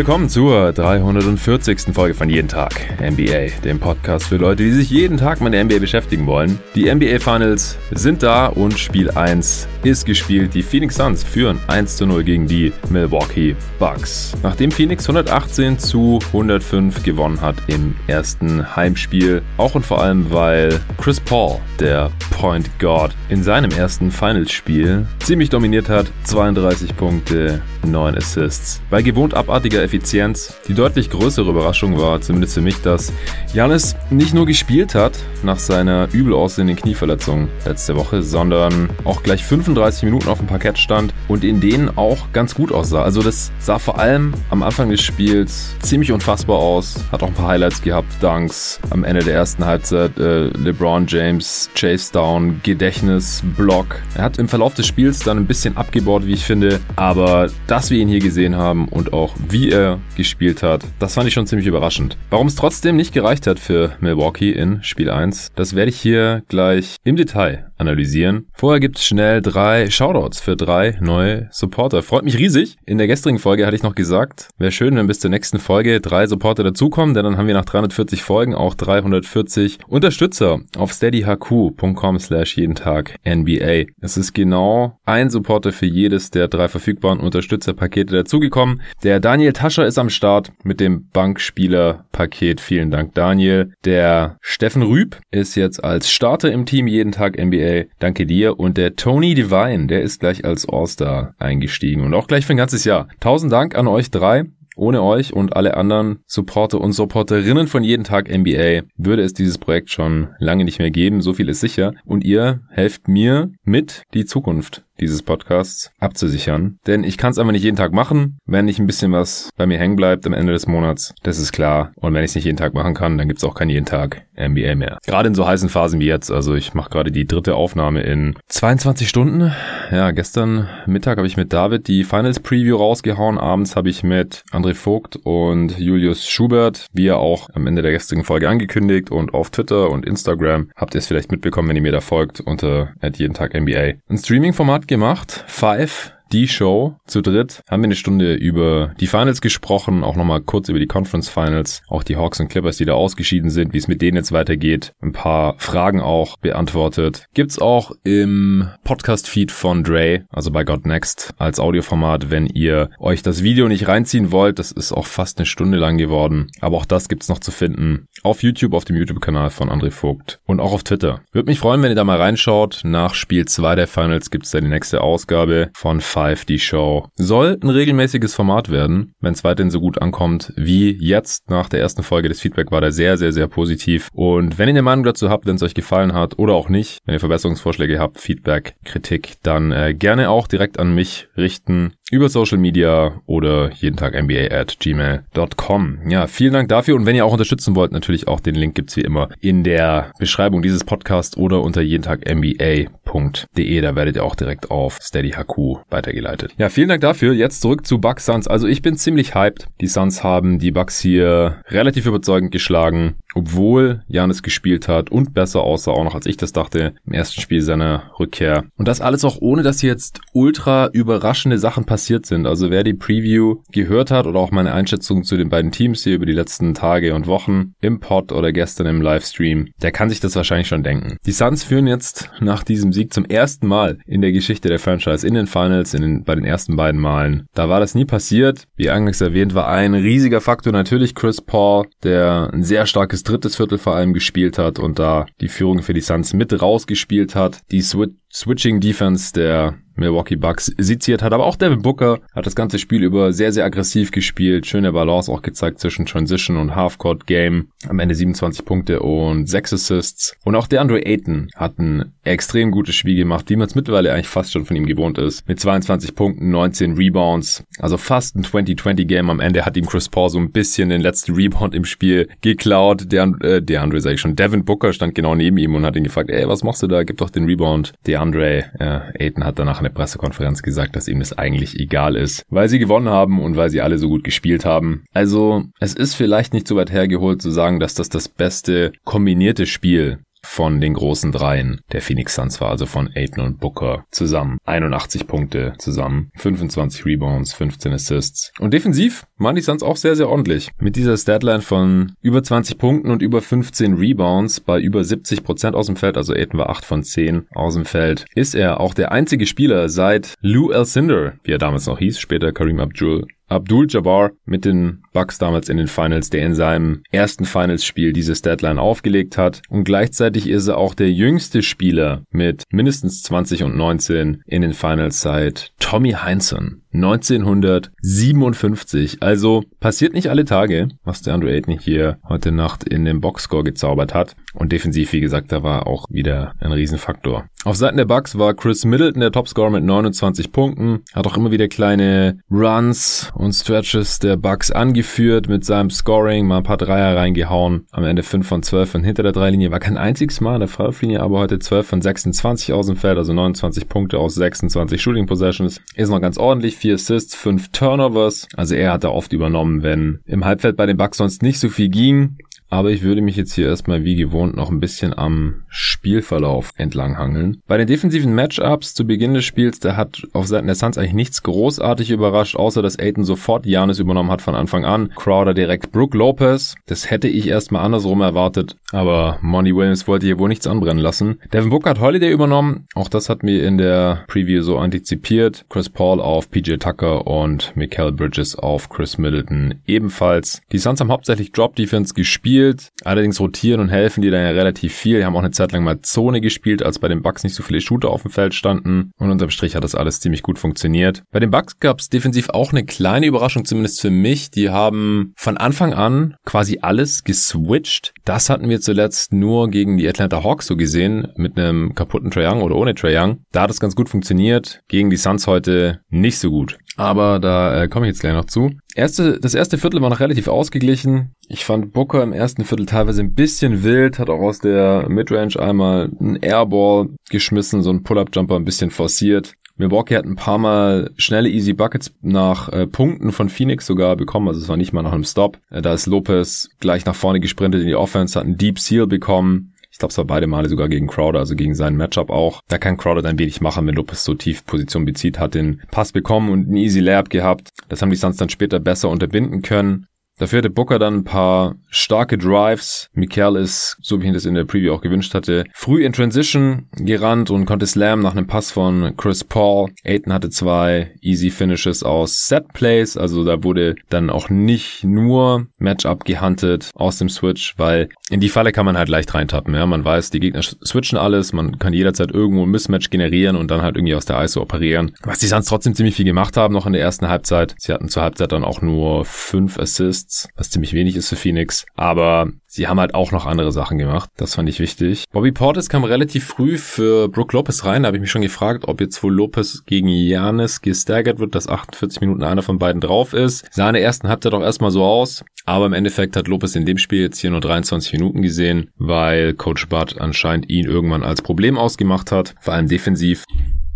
Willkommen zur 340. Folge von Jeden Tag NBA, dem Podcast für Leute, die sich jeden Tag mit der NBA beschäftigen wollen. Die NBA Finals sind da und Spiel 1 ist gespielt. Die Phoenix Suns führen 1 zu 0 gegen die Milwaukee Bucks. Nachdem Phoenix 118 zu 105 gewonnen hat im ersten Heimspiel, auch und vor allem, weil Chris Paul, der Point Guard, in seinem ersten Finals-Spiel ziemlich dominiert hat. 32 Punkte, 9 Assists. Bei gewohnt abartiger Effizienz. Die deutlich größere Überraschung war, zumindest für mich, dass Janis nicht nur gespielt hat nach seiner übel aussehenden Knieverletzung letzte Woche, sondern auch gleich 35 Minuten auf dem Parkett stand und in denen auch ganz gut aussah. Also das sah vor allem am Anfang des Spiels ziemlich unfassbar aus. Hat auch ein paar Highlights gehabt, Dunks am Ende der ersten Halbzeit, äh, LeBron James, Chase Down, Gedächtnis, Block. Er hat im Verlauf des Spiels dann ein bisschen abgebaut, wie ich finde, aber dass wir ihn hier gesehen haben und auch wie er gespielt hat, das fand ich schon ziemlich überraschend. Warum es trotzdem nicht gereicht hat für Milwaukee in Spiel 1, das werde ich hier gleich im Detail analysieren. Vorher gibt es schnell drei Shoutouts für drei neue Supporter. Freut mich riesig. In der gestrigen Folge hatte ich noch gesagt, wäre schön, wenn bis zur nächsten Folge drei Supporter dazukommen, denn dann haben wir nach 340 Folgen auch 340 Unterstützer auf steadyhq.com slash jeden Tag NBA. Es ist genau ein Supporter für jedes der drei verfügbaren Unterstützerpakete dazugekommen. Der Daniel Tascher ist am Start mit dem Bankspieler-Paket. Vielen Dank, Daniel. Der Steffen Rüb ist jetzt als Starter im Team jeden Tag NBA. Danke dir. Und der Tony Divine, der ist gleich als All-Star eingestiegen und auch gleich für ein ganzes Jahr. Tausend Dank an euch drei. Ohne euch und alle anderen Supporter und Supporterinnen von jeden Tag NBA würde es dieses Projekt schon lange nicht mehr geben. So viel ist sicher. Und ihr helft mir mit, die Zukunft dieses Podcasts abzusichern. Denn ich kann es einfach nicht jeden Tag machen, wenn nicht ein bisschen was bei mir hängen bleibt am Ende des Monats. Das ist klar. Und wenn ich es nicht jeden Tag machen kann, dann gibt es auch keinen jeden Tag NBA mehr. Gerade in so heißen Phasen wie jetzt. Also ich mache gerade die dritte Aufnahme in 22 Stunden. Ja, gestern Mittag habe ich mit David die Finals Preview rausgehauen. Abends habe ich mit André Vogt und Julius Schubert, wie ja auch am Ende der gestrigen Folge angekündigt und auf Twitter und Instagram habt ihr es vielleicht mitbekommen, wenn ihr mir da folgt unter jeden Tag NBA. Ein Streaming-Format gemacht. Five die Show. Zu dritt haben wir eine Stunde über die Finals gesprochen, auch nochmal kurz über die Conference Finals, auch die Hawks und Clippers, die da ausgeschieden sind, wie es mit denen jetzt weitergeht. Ein paar Fragen auch beantwortet. Gibt's auch im Podcast-Feed von Dre, also bei God Next, als Audioformat, wenn ihr euch das Video nicht reinziehen wollt. Das ist auch fast eine Stunde lang geworden. Aber auch das gibt's noch zu finden auf YouTube, auf dem YouTube-Kanal von André Vogt und auch auf Twitter. Würde mich freuen, wenn ihr da mal reinschaut. Nach Spiel 2 der Finals gibt's da die nächste Ausgabe von 5 die Show. Soll ein regelmäßiges Format werden, wenn es weiterhin so gut ankommt wie jetzt nach der ersten Folge. Das Feedback war da sehr, sehr, sehr positiv. Und wenn ihr eine Meinung dazu habt, wenn es euch gefallen hat oder auch nicht, wenn ihr Verbesserungsvorschläge habt, Feedback, Kritik, dann äh, gerne auch direkt an mich richten über Social Media oder jeden Tag NBA at gmail.com. Ja, vielen Dank dafür. Und wenn ihr auch unterstützen wollt, natürlich auch den Link gibt's wie immer in der Beschreibung dieses Podcasts oder unter jeden Tag NBA.de. Da werdet ihr auch direkt auf Steady HQ weitergeleitet. Ja, vielen Dank dafür. Jetzt zurück zu Bucks Suns. Also ich bin ziemlich hyped. Die Suns haben die Bucks hier relativ überzeugend geschlagen obwohl Janis gespielt hat und besser aussah auch noch als ich das dachte im ersten Spiel seiner Rückkehr. Und das alles auch ohne, dass jetzt ultra überraschende Sachen passiert sind. Also wer die Preview gehört hat oder auch meine Einschätzung zu den beiden Teams hier über die letzten Tage und Wochen im Pod oder gestern im Livestream, der kann sich das wahrscheinlich schon denken. Die Suns führen jetzt nach diesem Sieg zum ersten Mal in der Geschichte der Franchise in den Finals, in den, bei den ersten beiden Malen. Da war das nie passiert. Wie eingangs erwähnt, war ein riesiger Faktor natürlich Chris Paul, der ein sehr starkes gutes drittes Viertel vor allem gespielt hat und da die Führung für die Suns mit rausgespielt hat. Die Switching Defense der Milwaukee Bucks seziert hat. Aber auch Devin Booker hat das ganze Spiel über sehr, sehr aggressiv gespielt. Schöne Balance auch gezeigt zwischen Transition und Halfcourt Game. Am Ende 27 Punkte und 6 Assists. Und auch der Andre Ayton hat ein extrem gutes Spiel gemacht, wie man es mittlerweile eigentlich fast schon von ihm gewohnt ist. Mit 22 Punkten, 19 Rebounds. Also fast ein 2020 Game. Am Ende hat ihm Chris Paul so ein bisschen den letzten Rebound im Spiel geklaut. Der, äh, der Andre, sag ich schon. Devin Booker stand genau neben ihm und hat ihn gefragt, ey, was machst du da? Gib doch den Rebound. Der Andre, äh, Ayton hat danach eine der Pressekonferenz gesagt, dass ihm das eigentlich egal ist, weil sie gewonnen haben und weil sie alle so gut gespielt haben. Also es ist vielleicht nicht so weit hergeholt zu sagen, dass das das beste kombinierte Spiel von den großen Dreien der Phoenix Suns war, also von Aiden und Booker zusammen. 81 Punkte zusammen, 25 Rebounds, 15 Assists. Und defensiv waren die Suns auch sehr, sehr ordentlich. Mit dieser Statline von über 20 Punkten und über 15 Rebounds bei über 70 Prozent aus dem Feld, also Aiden war 8 von 10 aus dem Feld, ist er auch der einzige Spieler seit Lou Alcindor, wie er damals noch hieß, später Kareem Abdul Abdul Jabbar mit den Bucks damals in den Finals, der in seinem ersten Finals-Spiel diese Deadline aufgelegt hat. Und gleichzeitig ist er auch der jüngste Spieler mit mindestens 20 und 19 in den Finals seit Tommy Heinsohn. 1957. Also passiert nicht alle Tage, was der Andrew Ayton hier heute Nacht in den Boxscore gezaubert hat. Und defensiv, wie gesagt, da war auch wieder ein Riesenfaktor. Auf Seiten der Bucks war Chris Middleton der Topscorer mit 29 Punkten. Hat auch immer wieder kleine Runs und Stretches der Bucks angeführt mit seinem Scoring. Mal ein paar Dreier reingehauen. Am Ende 5 von 12 von hinter der Dreilinie. War kein einziges Mal in der Freiwurflinie, aber heute 12 von 26 aus dem Feld. Also 29 Punkte aus 26 Shooting Possessions. Ist noch ganz ordentlich vier Assists, fünf Turnovers. Also er hat da oft übernommen, wenn im Halbfeld bei den Bucks sonst nicht so viel ging. Aber ich würde mich jetzt hier erstmal wie gewohnt noch ein bisschen am Spielverlauf entlanghangeln. Bei den defensiven Matchups zu Beginn des Spiels, da hat auf Seiten der Suns eigentlich nichts großartig überrascht, außer dass Aiton sofort Janis übernommen hat von Anfang an. Crowder direkt Brooke Lopez. Das hätte ich erstmal andersrum erwartet, aber Monty Williams wollte hier wohl nichts anbrennen lassen. Devin Booker hat Holiday übernommen. Auch das hat mir in der Preview so antizipiert. Chris Paul auf PJ Tucker und Michael Bridges auf Chris Middleton ebenfalls. Die Suns haben hauptsächlich Drop Defense gespielt gespielt. Allerdings rotieren und helfen die dann ja relativ viel. Die haben auch eine Zeit lang mal Zone gespielt, als bei den Bucks nicht so viele Shooter auf dem Feld standen. Und unterm Strich hat das alles ziemlich gut funktioniert. Bei den Bucks gab es defensiv auch eine kleine Überraschung, zumindest für mich. Die haben von Anfang an quasi alles geswitcht. Das hatten wir zuletzt nur gegen die Atlanta Hawks so gesehen, mit einem kaputten Trae Young oder ohne Trae Young. Da hat es ganz gut funktioniert. Gegen die Suns heute nicht so gut. Aber da äh, komme ich jetzt gleich noch zu. Erste, das erste Viertel war noch relativ ausgeglichen. Ich fand Booker im ersten Viertel teilweise ein bisschen wild, hat auch aus der Midrange einmal einen Airball geschmissen, so einen Pull-Up-Jumper ein bisschen forciert. Milwaukee hat ein paar Mal schnelle Easy Buckets nach äh, Punkten von Phoenix sogar bekommen, also es war nicht mal nach einem Stop. Äh, da ist Lopez gleich nach vorne gesprintet in die Offense, hat einen Deep Seal bekommen. Ich glaube, es war beide Male sogar gegen Crowder, also gegen seinen Matchup auch. Da kann Crowder dann wenig machen, wenn Lopez so tief Position bezieht, hat den Pass bekommen und einen Easy Layup gehabt. Das haben die Suns dann später besser unterbinden können. Dafür hatte Booker dann ein paar starke Drives. Mikael ist, so wie ich ihn das in der Preview auch gewünscht hatte, früh in Transition gerannt und konnte Slam nach einem Pass von Chris Paul. Aiton hatte zwei Easy Finishes aus Set Plays, also da wurde dann auch nicht nur Matchup gehuntet aus dem Switch, weil in die Falle kann man halt leicht reintappen. Ja? Man weiß, die Gegner switchen alles, man kann jederzeit irgendwo ein Mismatch generieren und dann halt irgendwie aus der ISO operieren. Was die Suns trotzdem ziemlich viel gemacht haben noch in der ersten Halbzeit. Sie hatten zur Halbzeit dann auch nur fünf Assists Assists, was ziemlich wenig ist für Phoenix. Aber sie haben halt auch noch andere Sachen gemacht. Das fand ich wichtig. Bobby Portis kam relativ früh für Brook Lopez rein. Da habe ich mich schon gefragt, ob jetzt wohl Lopez gegen Janis gestaggert wird, dass 48 Minuten einer von beiden drauf ist. Sah in der ersten auch erstmal so aus. Aber im Endeffekt hat Lopez in dem Spiel jetzt hier nur 23 Minuten gesehen, weil Coach Bud anscheinend ihn irgendwann als Problem ausgemacht hat. Vor allem defensiv.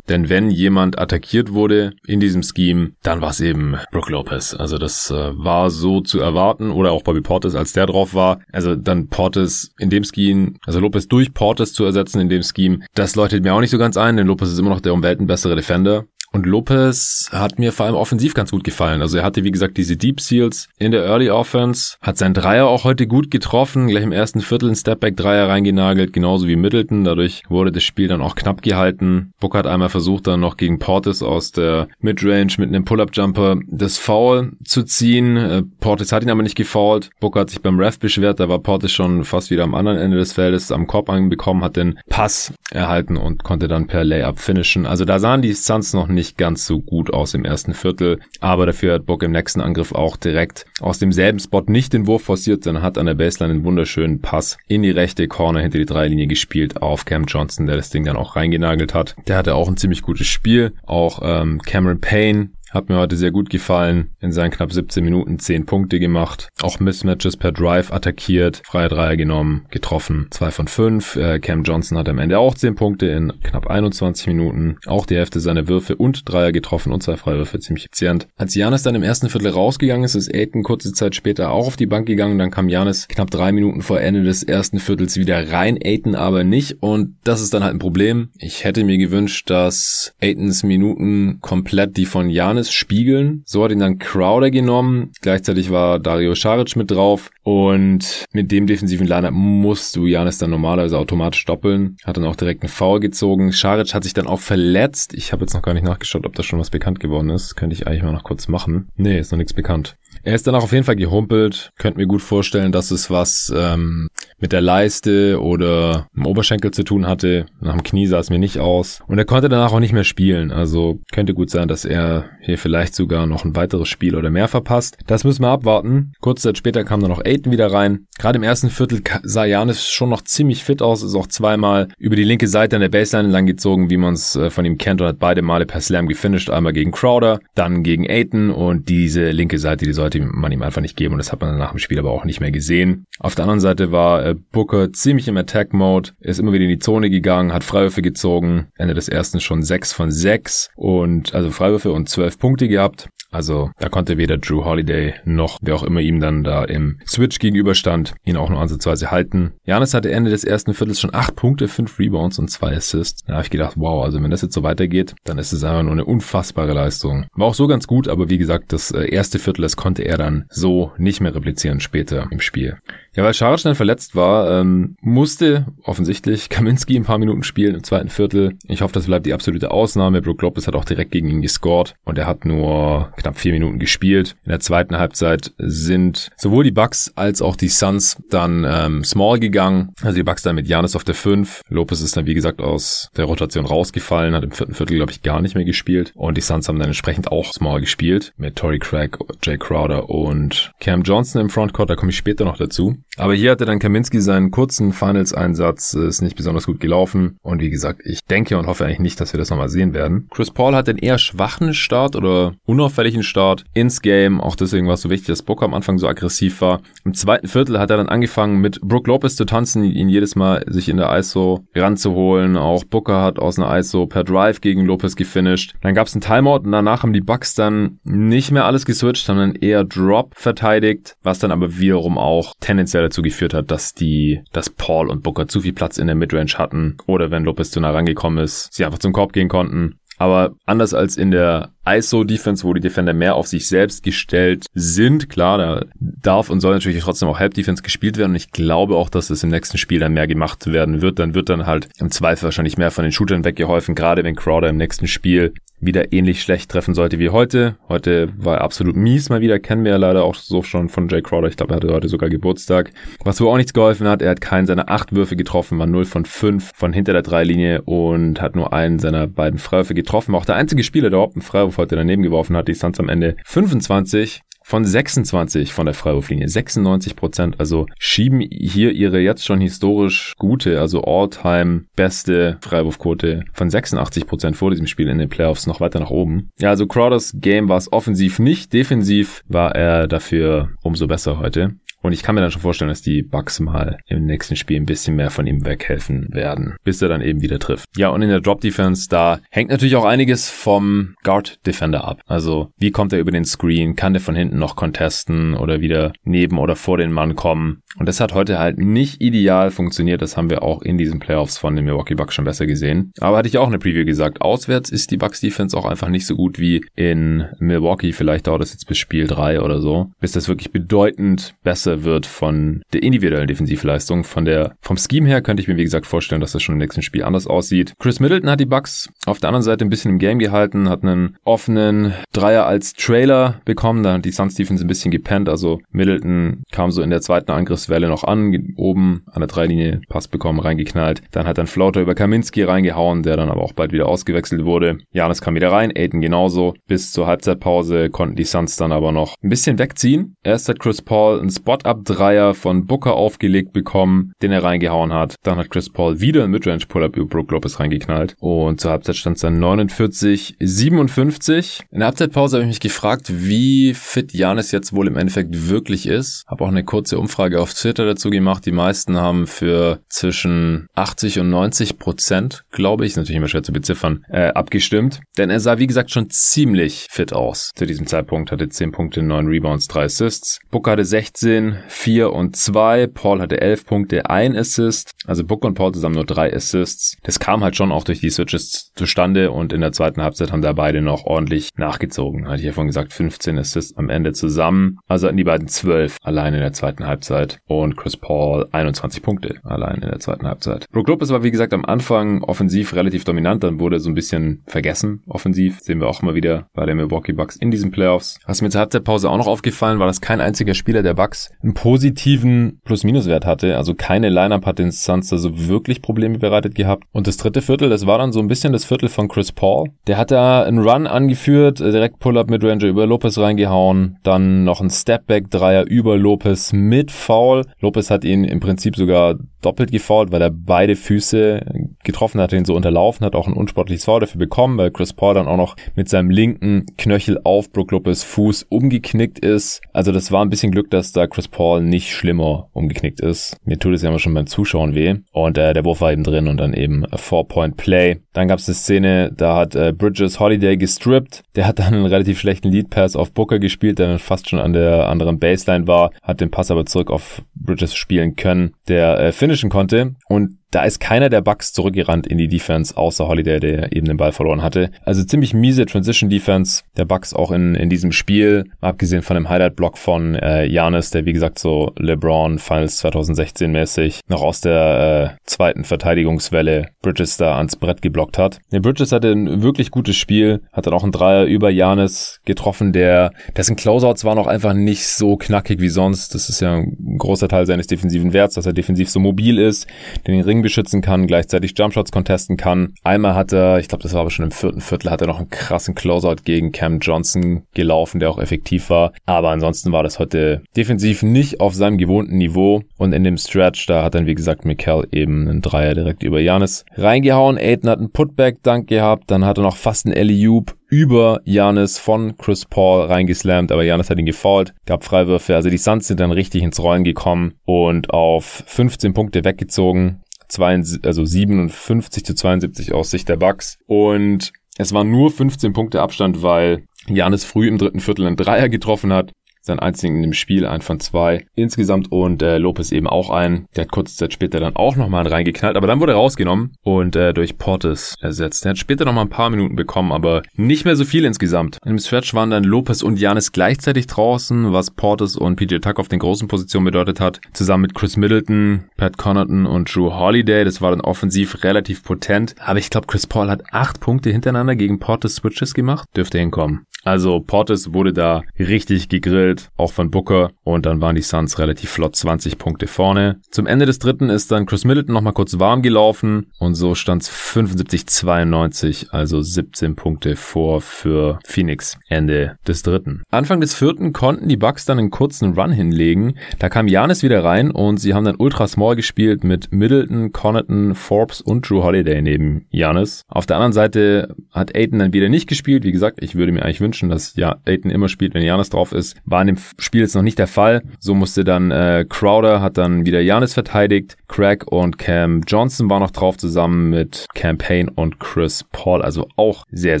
Denn wenn jemand attackiert wurde in diesem Scheme, dann war es eben Brook Lopez. Also das äh, war so zu erwarten. Oder auch Bobby Portis, als der drauf war. Also dann Portis in dem Scheme, also Lopez durch Portis zu ersetzen in dem Scheme, das leuchtet mir auch nicht so ganz ein, denn Lopez ist immer noch der um Welten bessere Defender. Und Lopez hat mir vor allem offensiv ganz gut gefallen. Also er hatte, wie gesagt, diese Deep Seals in der Early Offense, hat sein Dreier auch heute gut getroffen, gleich im ersten Viertel ein Stepback-Dreier reingenagelt, genauso wie Middleton. Dadurch wurde das Spiel dann auch knapp gehalten. Book hat einmal versucht, dann noch gegen Portis aus der Midrange mit einem Pull-Up-Jumper das Foul zu ziehen. Äh, Portis hat ihn aber nicht gefoult. Booker hat sich beim Ref beschwert, da war Portis schon fast wieder am anderen Ende des Feldes am Korb angekommen, hat den Pass erhalten und konnte dann per Layup finishen. Also da sahen die Suns noch nicht nicht ganz so gut aus im ersten Viertel, aber dafür hat Bock im nächsten Angriff auch direkt aus demselben Spot nicht den Wurf forciert, sondern hat an der Baseline einen wunderschönen Pass in die rechte Corner hinter die Dreilinie gespielt auf Cam Johnson, der das Ding dann auch reingenagelt hat. Der hatte auch ein ziemlich gutes Spiel. Auch ähm, Cameron Payne Hat mir heute sehr gut gefallen. In seinen knapp 17 Minuten 10 Punkte gemacht. Auch Mismatches per Drive attackiert. Freie Dreier genommen, getroffen. 2 von 5. Äh, Cam Johnson hat am Ende auch 10 Punkte in knapp 21 Minuten. Auch die Hälfte seiner Würfe und Dreier getroffen und zwei Freiwürfe ziemlich effizient. Als Janis dann im ersten Viertel rausgegangen ist, ist Aiton kurze Zeit später auch auf die Bank gegangen. Dann kam Janis knapp drei Minuten vor Ende des ersten Viertels wieder rein. Aiton aber nicht. Und das ist dann halt ein Problem. Ich hätte mir gewünscht, dass Aitons Minuten komplett die von Janis spiegeln. So hat ihn dann Crowder genommen. Gleichzeitig war Dario Saric mit drauf. Und mit dem defensiven Lineup musst du Janis dann normalerweise automatisch doppeln. Hat dann auch direkt einen Foul gezogen. Saric hat sich dann auch verletzt. Ich habe jetzt noch gar nicht nachgeschaut, ob da schon was bekannt geworden ist. Könnte ich eigentlich mal noch kurz machen. Nee, ist noch nichts bekannt. Er ist dann auch auf jeden Fall gehumpelt. Könnt mir gut vorstellen, dass es was ähm, mit der Leiste oder im Oberschenkel zu tun hatte. Nach dem Knie sah es mir nicht aus. Und er konnte danach auch nicht mehr spielen. Also könnte gut sein, dass er hier vielleicht sogar noch ein weiteres Spiel oder mehr verpasst. Das müssen wir abwarten. Kurze Zeit später kam dann noch Aiden wieder rein. Gerade im ersten Viertel sah Janis schon noch ziemlich fit aus. Ist auch zweimal über die linke Seite an der Baseline lang gezogen, wie man es äh, von ihm kennt und hat beide Male per Slam gefinisht. Einmal gegen Crowder, dann gegen Aiden und diese linke Seite, die sollte man ihm einfach nicht geben und das hat man nach dem Spiel aber auch nicht mehr gesehen. Auf der anderen Seite war äh, Booker ziemlich im Attack-Mode, ist immer wieder in die Zone gegangen, hat Freiwürfe gezogen, Ende des ersten schon sechs von sechs und also Freiwürfe und zwölf Punkte gehabt. Also da konnte weder Drew Holiday noch wer auch immer ihm dann da im Switch gegenüberstand, ihn auch nur ansatzweise halten. Janis hatte Ende des ersten Viertels schon acht Punkte, fünf Rebounds und zwei Assists. Da habe ich gedacht, wow, also wenn das jetzt so weitergeht, dann ist es einfach nur eine unfassbare Leistung. War auch so ganz gut, aber wie gesagt, das äh, erste Viertel, das konnte er dann so nicht mehr replizieren später im Spiel. Ja, weil Scharic schnell verletzt war, ähm, musste offensichtlich Kaminski ein paar Minuten spielen im zweiten Viertel. Ich hoffe, das bleibt die absolute Ausnahme. Brook Lopez hat auch direkt gegen ihn gescored und er hat nur knapp vier Minuten gespielt. In der zweiten Halbzeit sind sowohl die Bucks als auch die Suns dann ähm, small gegangen. Also die Bucks dann mit Janis auf der 5. Lopez ist dann wie gesagt aus der Rotation rausgefallen, hat im vierten Viertel glaube ich gar nicht mehr gespielt und die Suns haben dann entsprechend auch small gespielt mit Tory Craig, Jay Crowder und Cam Johnson im Frontcourt. Da komme ich später noch dazu. Aber hier hatte dann Kaminski seinen kurzen Finals-Einsatz, ist nicht besonders gut gelaufen. Und wie gesagt, ich denke und hoffe eigentlich nicht, dass wir das nochmal sehen werden. Chris Paul hat einen eher schwachen Start oder unauffälligen Start ins Game. Auch deswegen war es so wichtig, dass Booker am Anfang so aggressiv war. Im zweiten Viertel hat er dann angefangen mit Brook Lopez zu tanzen, ihn jedes Mal sich in der ISO ranzuholen. Auch Booker hat aus einer ISO per Drive gegen Lopez gefinisht. Dann gab es einen Timeout und danach haben die Bucks dann nicht mehr alles geswitcht, sondern eher Drop verteidigt, was dann aber wiederum auch tendenziell dazu geführt hat, dass die, dass Paul und Booker zu viel Platz in der Midrange hatten oder wenn Lopez zu nah rangekommen ist, sie einfach zum Korb gehen konnten. Aber anders als in der ISO-Defense, wo die Defender mehr auf sich selbst gestellt sind, klar, da darf und soll natürlich trotzdem auch Help-Defense gespielt werden. Und ich glaube auch, dass es im nächsten Spiel dann mehr gemacht werden wird. Dann wird dann halt im Zweifel wahrscheinlich mehr von den Shootern weggeholfen, gerade wenn Crowder im nächsten Spiel wieder ähnlich schlecht treffen sollte wie heute. Heute war absolut mies mal wieder, kennen wir ja leider auch so schon von Jay Crowder. Ich glaube, er hatte heute sogar Geburtstag. Was wohl auch nichts geholfen hat, er hat keinen seiner acht Würfe getroffen, war 0 von 5 von hinter der Dreilinie und hat nur einen seiner beiden Freiwürfe getroffen. Auch der einzige Spieler, der überhaupt einen Freiwurf heute daneben geworfen hat. Die Suns am Ende 25 von 26 von der Freiwurflinie. 96 Prozent. Also schieben hier ihre jetzt schon historisch gute, also all-time beste Freiwurfquote von 86 Prozent vor diesem Spiel in den Playoffs noch weiter nach oben. Ja, also Crowders Game war es offensiv nicht. Defensiv war er dafür umso besser heute. Und ich kann mir dann schon vorstellen, dass die Bucks mal im nächsten Spiel ein bisschen mehr von ihm weghelfen werden, bis er dann eben wieder trifft. Ja, und in der Drop Defense, da hängt natürlich auch einiges vom Guard Defender ab. Also, wie kommt er über den Screen? Kann der von hinten noch contesten oder wieder neben oder vor den Mann kommen? Und das hat heute halt nicht ideal funktioniert. Das haben wir auch in diesen Playoffs von den Milwaukee Bucks schon besser gesehen. Aber hatte ich auch eine Preview gesagt. Auswärts ist die Bucks Defense auch einfach nicht so gut wie in Milwaukee. Vielleicht dauert es jetzt bis Spiel 3 oder so, bis das wirklich bedeutend besser wird von der individuellen Defensivleistung. Von der, vom Scheme her könnte ich mir wie gesagt vorstellen, dass das schon im nächsten Spiel anders aussieht. Chris Middleton hat die Bucks auf der anderen Seite ein bisschen im Game gehalten, hat einen offenen Dreier als Trailer bekommen. Da hat die Suns Defense ein bisschen gepennt. Also Middleton kam so in der zweiten Angriffs Verteidigungswelle noch an, oben an der Dreilinie Pass bekommen, reingeknallt. Dann hat dann Flauter über Kaminski reingehauen, der dann aber auch bald wieder ausgewechselt wurde. Janis kam wieder rein, Aiden genauso. Bis zur Halbzeitpause konnten die Suns dann aber noch ein bisschen wegziehen. Erst hat Chris Paul einen Spot-Up-Dreier von Booker aufgelegt bekommen, den er reingehauen hat. Dann hat Chris Paul wieder einen Midrange-Pull-Up über Brook Lopez reingeknallt. Und zur Halbzeit stand es dann 49, 57. In der Halbzeitpause habe ich mich gefragt, wie fit Janis jetzt wohl im Endeffekt wirklich ist. Habe auch eine kurze Umfrage auf Twitter dazu gemacht. Die meisten haben für zwischen 80 und 90 Prozent, glaube ich, natürlich immer schwer zu beziffern, äh, abgestimmt. Denn er sah, wie gesagt, schon ziemlich fit aus. Zu diesem Zeitpunkt hatte 10 Punkte, 9 Rebounds, 3 Assists. Booker hatte 16, 4 und 2. Paul hatte 11 Punkte, 1 Assist. Also Booker und Paul zusammen nur 3 Assists. Das kam halt schon auch durch die Switches zustande und in der zweiten Halbzeit haben da beide noch ordentlich nachgezogen. Hatte ich ja vorhin gesagt, 15 Assists am Ende zusammen. Also hatten die beiden 12 allein in der zweiten Halbzeit und Chris Paul 21 Punkte allein in der zweiten Halbzeit. Brook Lopez war wie gesagt am Anfang offensiv relativ dominant, dann wurde so ein bisschen vergessen offensiv. Sehen wir auch immer wieder bei den Milwaukee Bucks in diesen Playoffs. Was mir zur Halbzeitpause auch noch aufgefallen war, dass kein einziger Spieler der Bucks einen positiven Plus-Minus-Wert hatte. Also keine Lineup hat den Suns da so wirklich Probleme bereitet gehabt. Und das dritte Viertel, das war dann so ein bisschen das Viertel von Chris Paul. Der hat da einen Run angeführt, direkt Pull-Up mit Ranger über Lopez reingehauen, dann noch ein Stepback-Dreier über Lopez mit Foul. Lopez hat ihn im Prinzip sogar doppelt gefoult, weil er beide Füße getroffen hat, ihn so unterlaufen hat, auch ein unsportliches Foul dafür bekommen, weil Chris Paul dann auch noch mit seinem linken Knöchel auf Brook Lopez Fuß umgeknickt ist. Also das war ein bisschen Glück, dass da Chris Paul nicht schlimmer umgeknickt ist. Mir tut es ja immer schon beim Zuschauen weh. Und äh, der Wurf war eben drin und dann eben Four-Point-Play. Dann gab es eine Szene, da hat äh, Bridges Holiday gestrippt. Der hat dann einen relativ schlechten Lead-Pass auf Booker gespielt, der dann fast schon an der anderen Baseline war, hat den Pass aber zurück auf Bridges spielen können, der äh, finishen konnte. Und da ist keiner der Bucks zurückgerannt in die Defense, außer Holiday, der eben den Ball verloren hatte. Also ziemlich miese Transition Defense der Bucks auch in, in diesem Spiel. Abgesehen von dem Highlight-Block von äh, Giannis, der wie gesagt so LeBron Finals 2016 mäßig noch aus der äh, zweiten Verteidigungswelle Bridges da ans Brett geblockt hat. Der Bridges hatte ein wirklich gutes Spiel, hat dann auch einen Dreier über Giannis getroffen, der dessen Closeouts waren auch einfach nicht so knackig wie sonst. Das ist ja ein großer Teil seines defensiven Werts, dass er defensiv so mobil ist, den Ring beschützen kann, gleichzeitig Jumpshots contesten kann. Einmal hat er, ich glaube, das war aber schon im vierten Viertel, hat er noch einen krassen Closeout gegen Cam Johnson gelaufen, der auch effektiv war. Aber ansonsten war das heute defensiv nicht auf seinem gewohnten Niveau. Und in dem Stretch, da hat dann, wie gesagt, Mikkel eben einen Dreier direkt über Janis reingehauen. Aiden hat einen Putback-Dunk gehabt. Dann hat er noch fast einen Ellie-Oop über Janis von Chris Paul reingeslammt, aber Janis hat ihn gefault, gab Freiwürfe. Also die Suns sind dann richtig ins Rollen gekommen und auf 15 Punkte weggezogen. 72, also 57 zu 72 aus Sicht der Bucks. Und es waren nur 15 Punkte Abstand, weil Janis früh im dritten Viertel einen Dreier getroffen hat sein einzigen in dem Spiel, ein von zwei insgesamt und äh, Lopez eben auch ein. Der hat kurze Zeit später dann auch nochmal einen reingeknallt, aber dann wurde er rausgenommen und äh, durch Portis ersetzt. Er hat später nochmal ein paar Minuten bekommen, aber nicht mehr so viel insgesamt. Im Stretch waren dann Lopez und Janis gleichzeitig draußen, was Portis und PJ Tuck auf den großen Positionen bedeutet hat. Zusammen mit Chris Middleton, Pat Connaughton und Drew Holiday. Das war dann offensiv relativ potent. Aber ich glaube, Chris Paul hat acht Punkte hintereinander gegen Portis Switches gemacht. Dürfte hinkommen. Also Portis wurde da richtig gegrillt, auch von Booker. Und dann waren die Suns relativ flott 20 Punkte vorne. Zum Ende des dritten ist dann Chris Middleton nochmal kurz warm gelaufen. Und so stand es 75-92, also 17 Punkte vor für Phoenix Ende des dritten. Anfang des vierten konnten die Bucks dann einen kurzen Run hinlegen. Da kam Janis wieder rein und sie haben dann ultra small gespielt mit Middleton, Connaughton, Forbes und Drew Holiday neben Janis. Auf der anderen Seite hat Aiden dann wieder nicht gespielt. Wie gesagt, ich würde mir eigentlich wünschen, wünschen, dass ja Aiden immer spielt, wenn Janis drauf ist. War in dem Spiel jetzt noch nicht der Fall. So musste dann äh, Crowder hat dann wieder Janis verteidigt. Craig und Cam Johnson war noch drauf zusammen mit Campaign und Chris Paul, also auch sehr,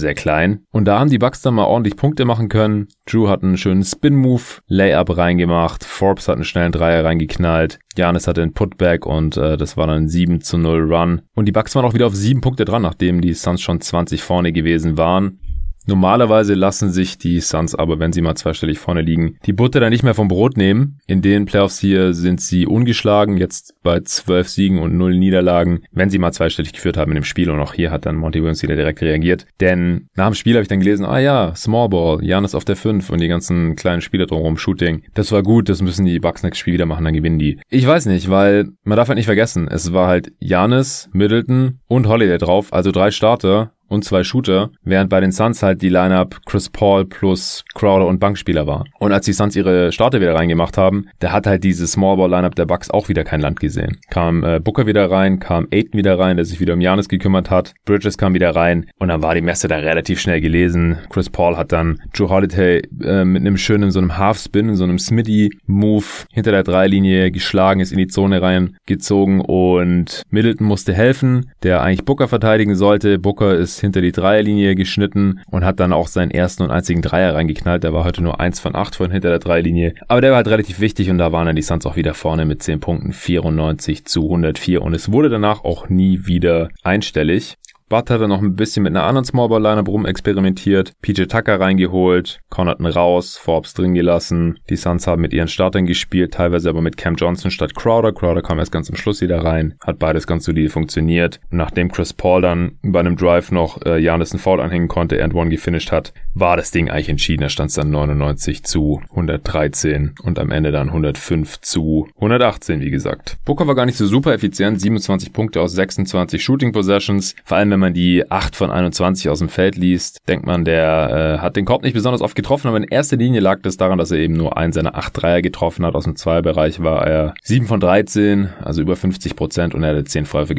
sehr klein. Und da haben die Bucks dann mal ordentlich Punkte machen können. Drew hat einen schönen Spin-Move, Layup reingemacht. Forbes hat einen schnellen Dreier reingeknallt. Janis hatte einen Putback und äh, das war dann 7 zu 0 Run. Und die Bucks waren auch wieder auf sieben Punkte dran, nachdem die Suns schon 20 vorne gewesen waren. Normalerweise lassen sich die Suns aber, wenn sie mal zweistellig vorne liegen, die Butter dann nicht mehr vom Brot nehmen. In den Playoffs hier sind sie ungeschlagen, jetzt bei zwölf Siegen und null Niederlagen, wenn sie mal zweistellig geführt haben in dem Spiel. Und auch hier hat dann Monty Williams wieder direkt reagiert. Denn nach dem Spiel habe ich dann gelesen, ah ja, Small Ball, Janis auf der 5 und die ganzen kleinen Spiele drumherum, Shooting. Das war gut, das müssen die Bucks nächstes Spiel wieder machen, dann gewinnen die. Ich weiß nicht, weil man darf halt nicht vergessen, es war halt Janis, Middleton und Holiday drauf, also drei Starter und zwei Shooter, während bei den Suns halt die Lineup Chris Paul plus Crowder und Bankspieler war. Und als die Suns ihre Starter wieder reingemacht haben, da hat halt diese Smallball Lineup der Bucks auch wieder kein Land gesehen. Kam äh, Booker wieder rein, kam Aiton wieder rein, der sich wieder um Janis gekümmert hat, Bridges kam wieder rein und dann war die Messe da relativ schnell gelesen. Chris Paul hat dann Joe Holiday äh, mit einem schönen so einem Half Spin, in so einem Smitty Move hinter der Dreilinie geschlagen, ist in die Zone reingezogen und Middleton musste helfen, der eigentlich Booker verteidigen sollte. Booker ist hinter die Dreierlinie geschnitten und hat dann auch seinen ersten und einzigen Dreier reingeknallt. Der war heute nur eins von acht von hinter der Dreierlinie. Aber der war halt relativ wichtig und da waren dann die Suns auch wieder vorne mit 10 Punkten 94 zu 104 und es wurde danach auch nie wieder einstellig. Bud hat noch ein bisschen mit einer anderen Smallball Lineup rumexperimentiert, PJ Tucker reingeholt, Connaughton raus, Forbes drin gelassen. Die Suns haben mit ihren Startern gespielt, teilweise aber mit Cam Johnson statt Crowder. Crowder kam erst ganz am Schluss wieder rein, hat beides ganz solide funktioniert. Und nachdem Chris Paul dann bei einem Drive noch äh, Janis einen Foul anhängen konnte, and one gefinisht hat, war das Ding eigentlich entschieden. Da stand es dann 99 zu 113 und am Ende dann 105 zu 118, wie gesagt. Booker war gar nicht so super effizient, 27 Punkte aus 26 Shooting Possessions, vor allem wenn man die 8 von 21 aus dem Feld liest, denkt man, der äh, hat den Korb nicht besonders oft getroffen, aber in erster Linie lag das daran, dass er eben nur einen seiner 8 Dreier getroffen hat. Aus dem Zweierbereich war er 7 von 13, also über 50 Prozent und er hatte 10 Freiwürfe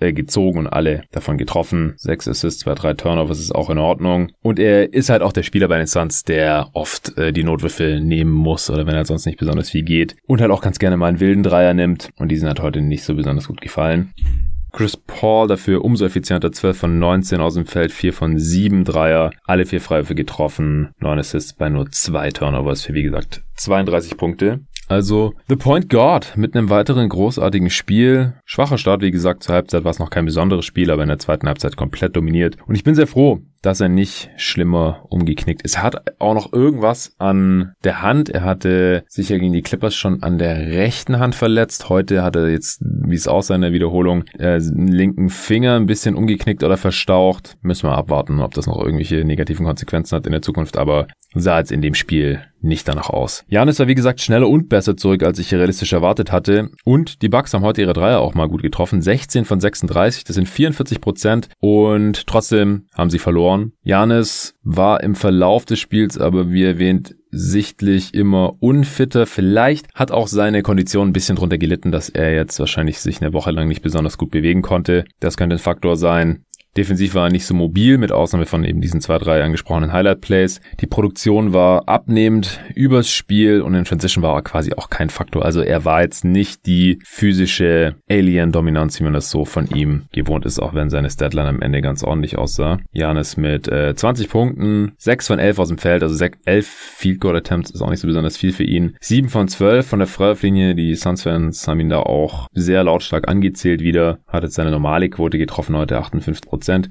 äh, gezogen und alle davon getroffen. 6 Assists, 2, 3 Turnovers ist auch in Ordnung. Und er ist halt auch der Spieler bei den Suns, der oft äh, die Notwürfel nehmen muss oder wenn er sonst nicht besonders viel geht und halt auch ganz gerne mal einen wilden Dreier nimmt und diesen hat heute nicht so besonders gut gefallen. Chris Paul dafür umso effizienter, 12 von 19 aus dem Feld, 4 von 7 Dreier, alle vier Freiwürfe getroffen, 9 Assists bei nur 2 Turnovers für, wie gesagt, 32 Punkte. Also The Point Guard mit einem weiteren großartigen Spiel. Schwacher Start, wie gesagt, zur Halbzeit war es noch kein besonderes Spiel, aber in der zweiten Halbzeit komplett dominiert. Und ich bin sehr froh, dass er nicht schlimmer umgeknickt ist. Er hat auch noch irgendwas an der Hand. Er hatte sicher gegen die Clippers schon an der rechten Hand verletzt. Heute hat er jetzt, wie es aussah in der Wiederholung, äh, linken Finger ein bisschen umgeknickt oder verstaucht. Müssen wir abwarten, ob das noch irgendwelche negativen Konsequenzen hat in der Zukunft. Aber sah jetzt in dem Spiel nicht danach aus. Janis war wie gesagt schneller und besser zurück, als ich realistisch erwartet hatte. Und die Bucks haben heute ihre Dreier auch mal gut getroffen. 16 von 36, das sind 44 Prozent. Und trotzdem haben sie verloren. Janis war im Verlauf des Spiels aber wie erwähnt sichtlich immer unfitter. Vielleicht hat auch seine Kondition ein bisschen drunter gelitten, dass er jetzt wahrscheinlich sich eine Woche lang nicht besonders gut bewegen konnte. Das könnte ein Faktor sein. Defensiv war er nicht so mobil, mit Ausnahme von eben diesen zwei, drei angesprochenen Highlight-Plays. Die Produktion war abnehmend übers Spiel und in Transition war er quasi auch kein Faktor. Also er war jetzt nicht die physische Alien-Dominanz, wie man das so von ihm gewohnt ist, auch wenn seine Statline am Ende ganz ordentlich aussah. Janis mit äh, 20 Punkten, 6 von 11 aus dem Feld, also 6, 11 Field Goal Attempts ist auch nicht so besonders viel für ihn. 7 von 12 von der Freiwurflinie. Die Suns-Fans haben ihn da auch sehr lautstark angezählt wieder. Hat jetzt seine normale Quote getroffen heute, 58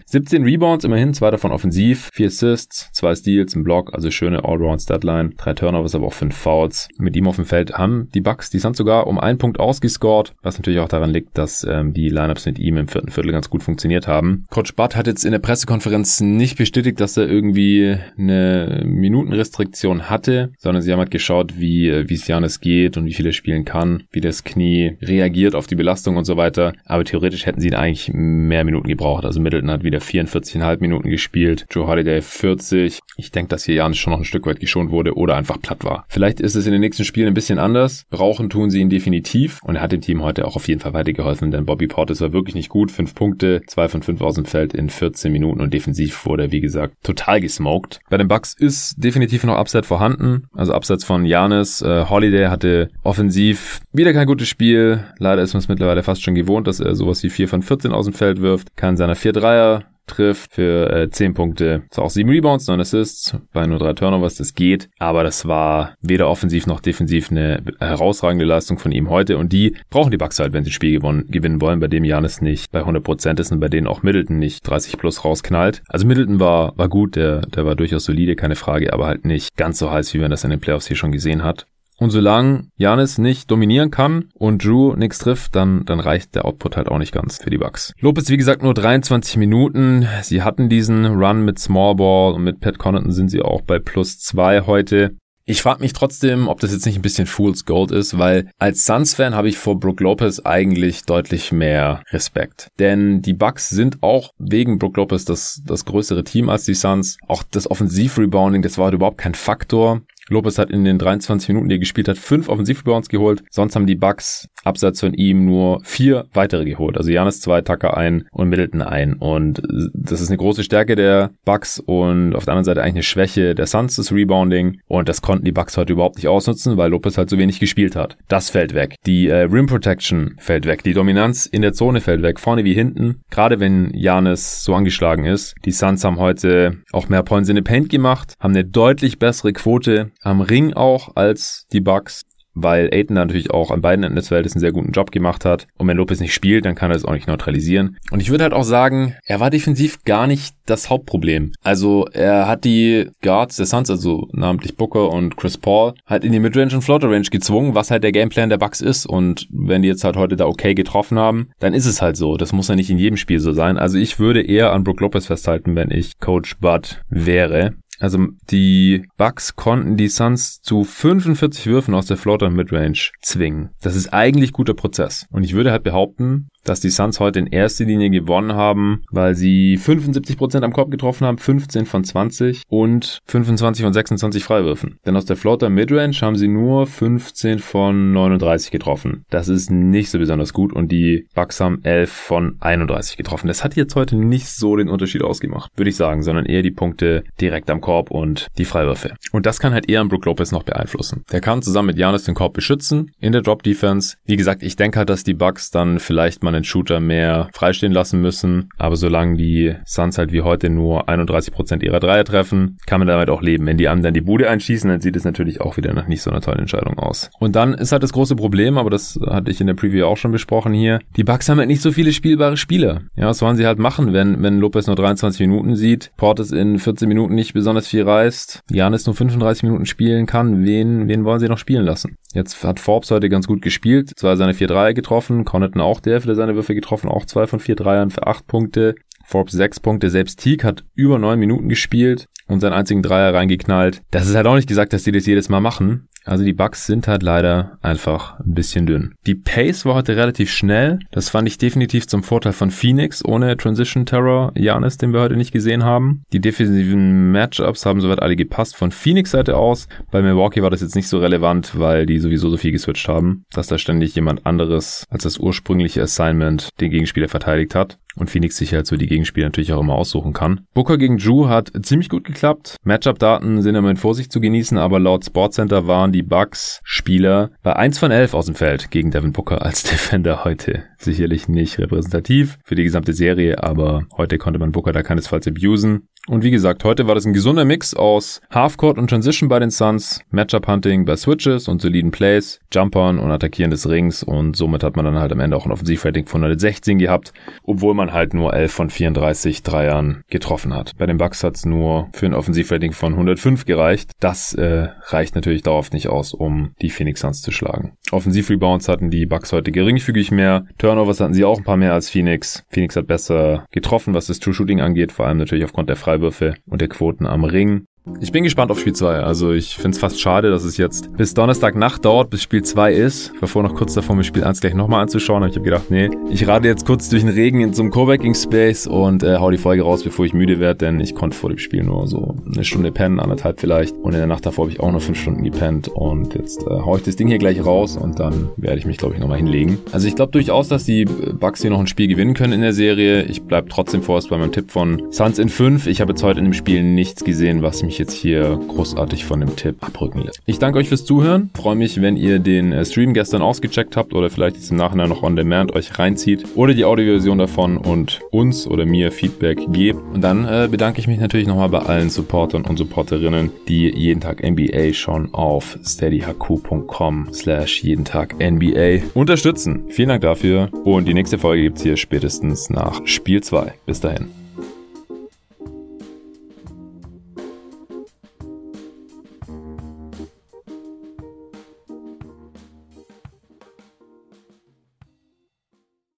17 Rebounds, immerhin, zwei davon offensiv, vier Assists, zwei Steals, ein Block, also schöne Allround-Statline, drei Turnovers, aber auch fünf Fouls. Mit ihm auf dem Feld haben die Bucks die Suns sogar um einen Punkt ausgescored, was natürlich auch daran liegt, dass ähm, die Lineups mit ihm im vierten Viertel ganz gut funktioniert haben. Coach Butt hat jetzt in der Pressekonferenz nicht bestätigt, dass er irgendwie eine Minutenrestriktion hatte, sondern sie haben halt geschaut, wie wie es Janis geht und wie viel er spielen kann, wie das Knie reagiert auf die Belastung und so weiter. Aber theoretisch hätten sie ihn eigentlich mehr Minuten gebraucht, also Middleton Middleton hat wieder 44,5 Minuten gespielt, Joe Holiday 40. Ich denke, dass hier Janis schon noch ein Stück weit geschont wurde oder einfach platt war. Vielleicht ist es in den nächsten Spielen ein bisschen anders. Brauchen tun sie ihn definitiv und er hat dem Team heute auch auf jeden Fall weitergeholfen, denn Bobby Portis war wirklich nicht gut. Fünf Punkte, zwei von fünf aus dem Feld in 14 Minuten und defensiv wurde wie gesagt, total gesmoked. Bei den Bucks ist definitiv noch Upside vorhanden, also abseits von Janis. Äh, Holiday hatte offensiv wieder kein gutes Spiel. Leider ist man es mittlerweile fast schon gewohnt, dass er sowas wie 4 von 14 aus dem Feld wirft. Kann seiner 4 Dreier trifft für äh, 10 Punkte. Ist auch 7 Rebounds, 9 Assists, bei nur 3 Turnovers, das geht. Aber das war weder offensiv noch defensiv eine herausragende Leistung von ihm heute. Und die brauchen die Bucks halt, wenn sie ein Spiel gewonnen, gewinnen wollen, bei dem Janis nicht bei 100% ist und bei denen auch Middleton nicht 30 plus rausknallt. Also Middleton war, war gut, der, der war durchaus solide, keine Frage, aber halt nicht ganz so heiß, wie man das in den Playoffs hier schon gesehen hat. Und solange Janis nicht dominieren kann und Drew nichts trifft, dann, dann reicht der Output halt auch nicht ganz für die Bucks. Lopez, wie gesagt, nur 23 Minuten. Sie hatten diesen Run mit Small Ball und mit Pat Connaughton sind sie auch bei plus zwei heute. Ich frage mich trotzdem, ob das jetzt nicht ein bisschen Fool's Gold ist, weil als Suns-Fan habe ich vor Brook Lopez eigentlich deutlich mehr Respekt. Denn die Bucks sind auch wegen Brook Lopez das, das größere Team als die Suns. Auch das Offensiv-Rebounding, das war überhaupt kein Faktor. Lopez hat in den 23 Minuten, die er gespielt hat, fünf Offensivrebounds geholt. Sonst haben die Bucks abseits von ihm nur vier weitere geholt. Also Janis zwei, Tucker ein und Middleton ein. Und das ist eine große Stärke der Bucks und auf der anderen Seite eigentlich eine Schwäche der Suns, das Rebounding. Und das konnten die Bucks heute überhaupt nicht ausnutzen, weil Lopez halt so wenig gespielt hat. Das fällt weg. Die äh, Rim Protection fällt weg. Die Dominanz in der Zone fällt weg. Vorne wie hinten. Gerade wenn Janis so angeschlagen ist. Die Suns haben heute auch mehr Points in the Paint gemacht, haben eine deutlich bessere Quote am Ring auch als die Bucks weil Aiden natürlich auch an beiden Enden des Feldes einen sehr guten Job gemacht hat. Und wenn Lopez nicht spielt, dann kann er es auch nicht neutralisieren. Und ich würde halt auch sagen, er war defensiv gar nicht das Hauptproblem. Also er hat die Guards der Suns, also namentlich Booker und Chris Paul, halt in die Midrange und Floater Range gezwungen, was halt der Gameplan der Bucks ist. Und wenn die jetzt halt heute da okay getroffen haben, dann ist es halt so. Das muss ja nicht in jedem Spiel so sein. Also ich würde eher an Brook Lopez festhalten, wenn ich Coach Bud wäre. Also die Bucks konnten die Suns zu 45 Würfen aus der Floater Midrange zwingen. Das ist eigentlich guter Prozess. Und ich würde halt behaupten, dass die Suns heute in erster Linie gewonnen haben, weil sie 75% am Korb getroffen haben, 15 von 20 und 25 von 26 Freiwürfen. Denn aus der Floater Midrange haben sie nur 15 von 39 getroffen. Das ist nicht so besonders gut und die Bucks haben 11 von 31 getroffen. Das hat jetzt heute nicht so den Unterschied ausgemacht, würde ich sagen, sondern eher die Punkte direkt am Korb und die Freiwürfe. Und das kann halt eher an Brook Lopez noch beeinflussen. Der kann zusammen mit Janis den Korb beschützen in der Drop Defense. Wie gesagt, ich denke halt, dass die Bucks dann vielleicht mal einen Shooter mehr freistehen lassen müssen. Aber solange die Suns halt wie heute nur 31% ihrer Dreier treffen, kann man damit auch leben. Wenn die anderen die Bude einschießen, dann sieht es natürlich auch wieder nach nicht so einer tollen Entscheidung aus. Und dann ist halt das große Problem, aber das hatte ich in der Preview auch schon besprochen hier. Die Bucks haben halt nicht so viele spielbare Spieler. Ja, was wollen sie halt machen, wenn, wenn Lopez nur 23 Minuten sieht, Portes in 14 Minuten nicht besonders viel reißt, Janis nur 35 Minuten spielen kann, wen, wen wollen sie noch spielen lassen? Jetzt hat Forbes heute ganz gut gespielt, zwar seine 4 Dreier getroffen, Connaughton auch der für seine Würfe getroffen, auch zwei von vier Dreiern für acht Punkte. Forbes sechs Punkte, selbst Teague hat über neun Minuten gespielt und seinen einzigen Dreier reingeknallt. Das ist halt auch nicht gesagt, dass die das jedes Mal machen, also die Bugs sind halt leider einfach ein bisschen dünn. Die Pace war heute relativ schnell. Das fand ich definitiv zum Vorteil von Phoenix ohne Transition Terror Janis, den wir heute nicht gesehen haben. Die defensiven Matchups haben soweit alle gepasst von Phoenix Seite aus. Bei Milwaukee war das jetzt nicht so relevant, weil die sowieso so viel geswitcht haben, dass da ständig jemand anderes als das ursprüngliche Assignment den Gegenspieler verteidigt hat und Phoenix sich halt so die Gegenspieler natürlich auch immer aussuchen kann. Booker gegen Drew hat ziemlich gut geklappt. Matchup-Daten sind immer mit Vorsicht zu genießen, aber laut Sportcenter waren die Bucks-Spieler bei 1 von 11 aus dem Feld gegen Devin Booker als Defender heute. Sicherlich nicht repräsentativ für die gesamte Serie, aber heute konnte man Booker da keinesfalls abusen. Und wie gesagt, heute war das ein gesunder Mix aus Halfcourt und Transition bei den Suns, Matchup-Hunting bei Switches und soliden Plays, Jumpern und Attackieren des Rings und somit hat man dann halt am Ende auch ein Offensivrating von 116 gehabt, obwohl man halt nur 11 von 34 Dreiern getroffen hat. Bei den Bucks hat's nur für ein Offensivrating von 105 gereicht. Das äh, reicht natürlich darauf nicht aus, um die Phoenix Suns zu schlagen. Offensivrebounds hatten die Bucks heute geringfügig mehr. Turnovers hatten sie auch ein paar mehr als Phoenix. Phoenix hat besser getroffen, was das True Shooting angeht, vor allem natürlich aufgrund der Freiwürfe und der Quoten am Ring. Ich bin gespannt auf Spiel 2. Also ich finde es fast schade, dass es jetzt bis Donnerstag Nacht dauert, bis Spiel 2 ist. Ich war vorher noch kurz davor, mir Spiel 1 gleich nochmal anzuschauen. Aber ich habe gedacht, nee, ich rate jetzt kurz durch den Regen in so einem Coworking Space und äh, hau die Folge raus, bevor ich müde werde, denn ich konnte vor dem Spiel nur so eine Stunde pennen, anderthalb vielleicht. Und in der Nacht davor habe ich auch noch fünf Stunden gepennt. Und jetzt äh, hau ich das Ding hier gleich raus und dann werde ich mich, glaube ich, nochmal hinlegen. Also ich glaube durchaus, dass die Bucks hier noch ein Spiel gewinnen können in der Serie. Ich bleibe trotzdem vorerst bei meinem Tipp von Suns in 5. Ich habe jetzt heute in dem Spiel nichts gesehen, was mich sich jetzt hier großartig von dem Tipp abrücken lässt. Ich danke euch fürs Zuhören. Freue mich, wenn ihr den äh, Stream gestern ausgecheckt habt oder vielleicht jetzt im Nachhinein noch on demand euch reinzieht oder die Audioversion davon und uns oder mir Feedback gebt. Und dann äh, bedanke ich mich natürlich nochmal bei allen Supportern und Supporterinnen, die jeden Tag NBA schon auf steadyhq.com slash jeden Tag NBA unterstützen. Vielen Dank dafür und die nächste Folge gibt's hier spätestens nach Spiel 2. Bis dahin.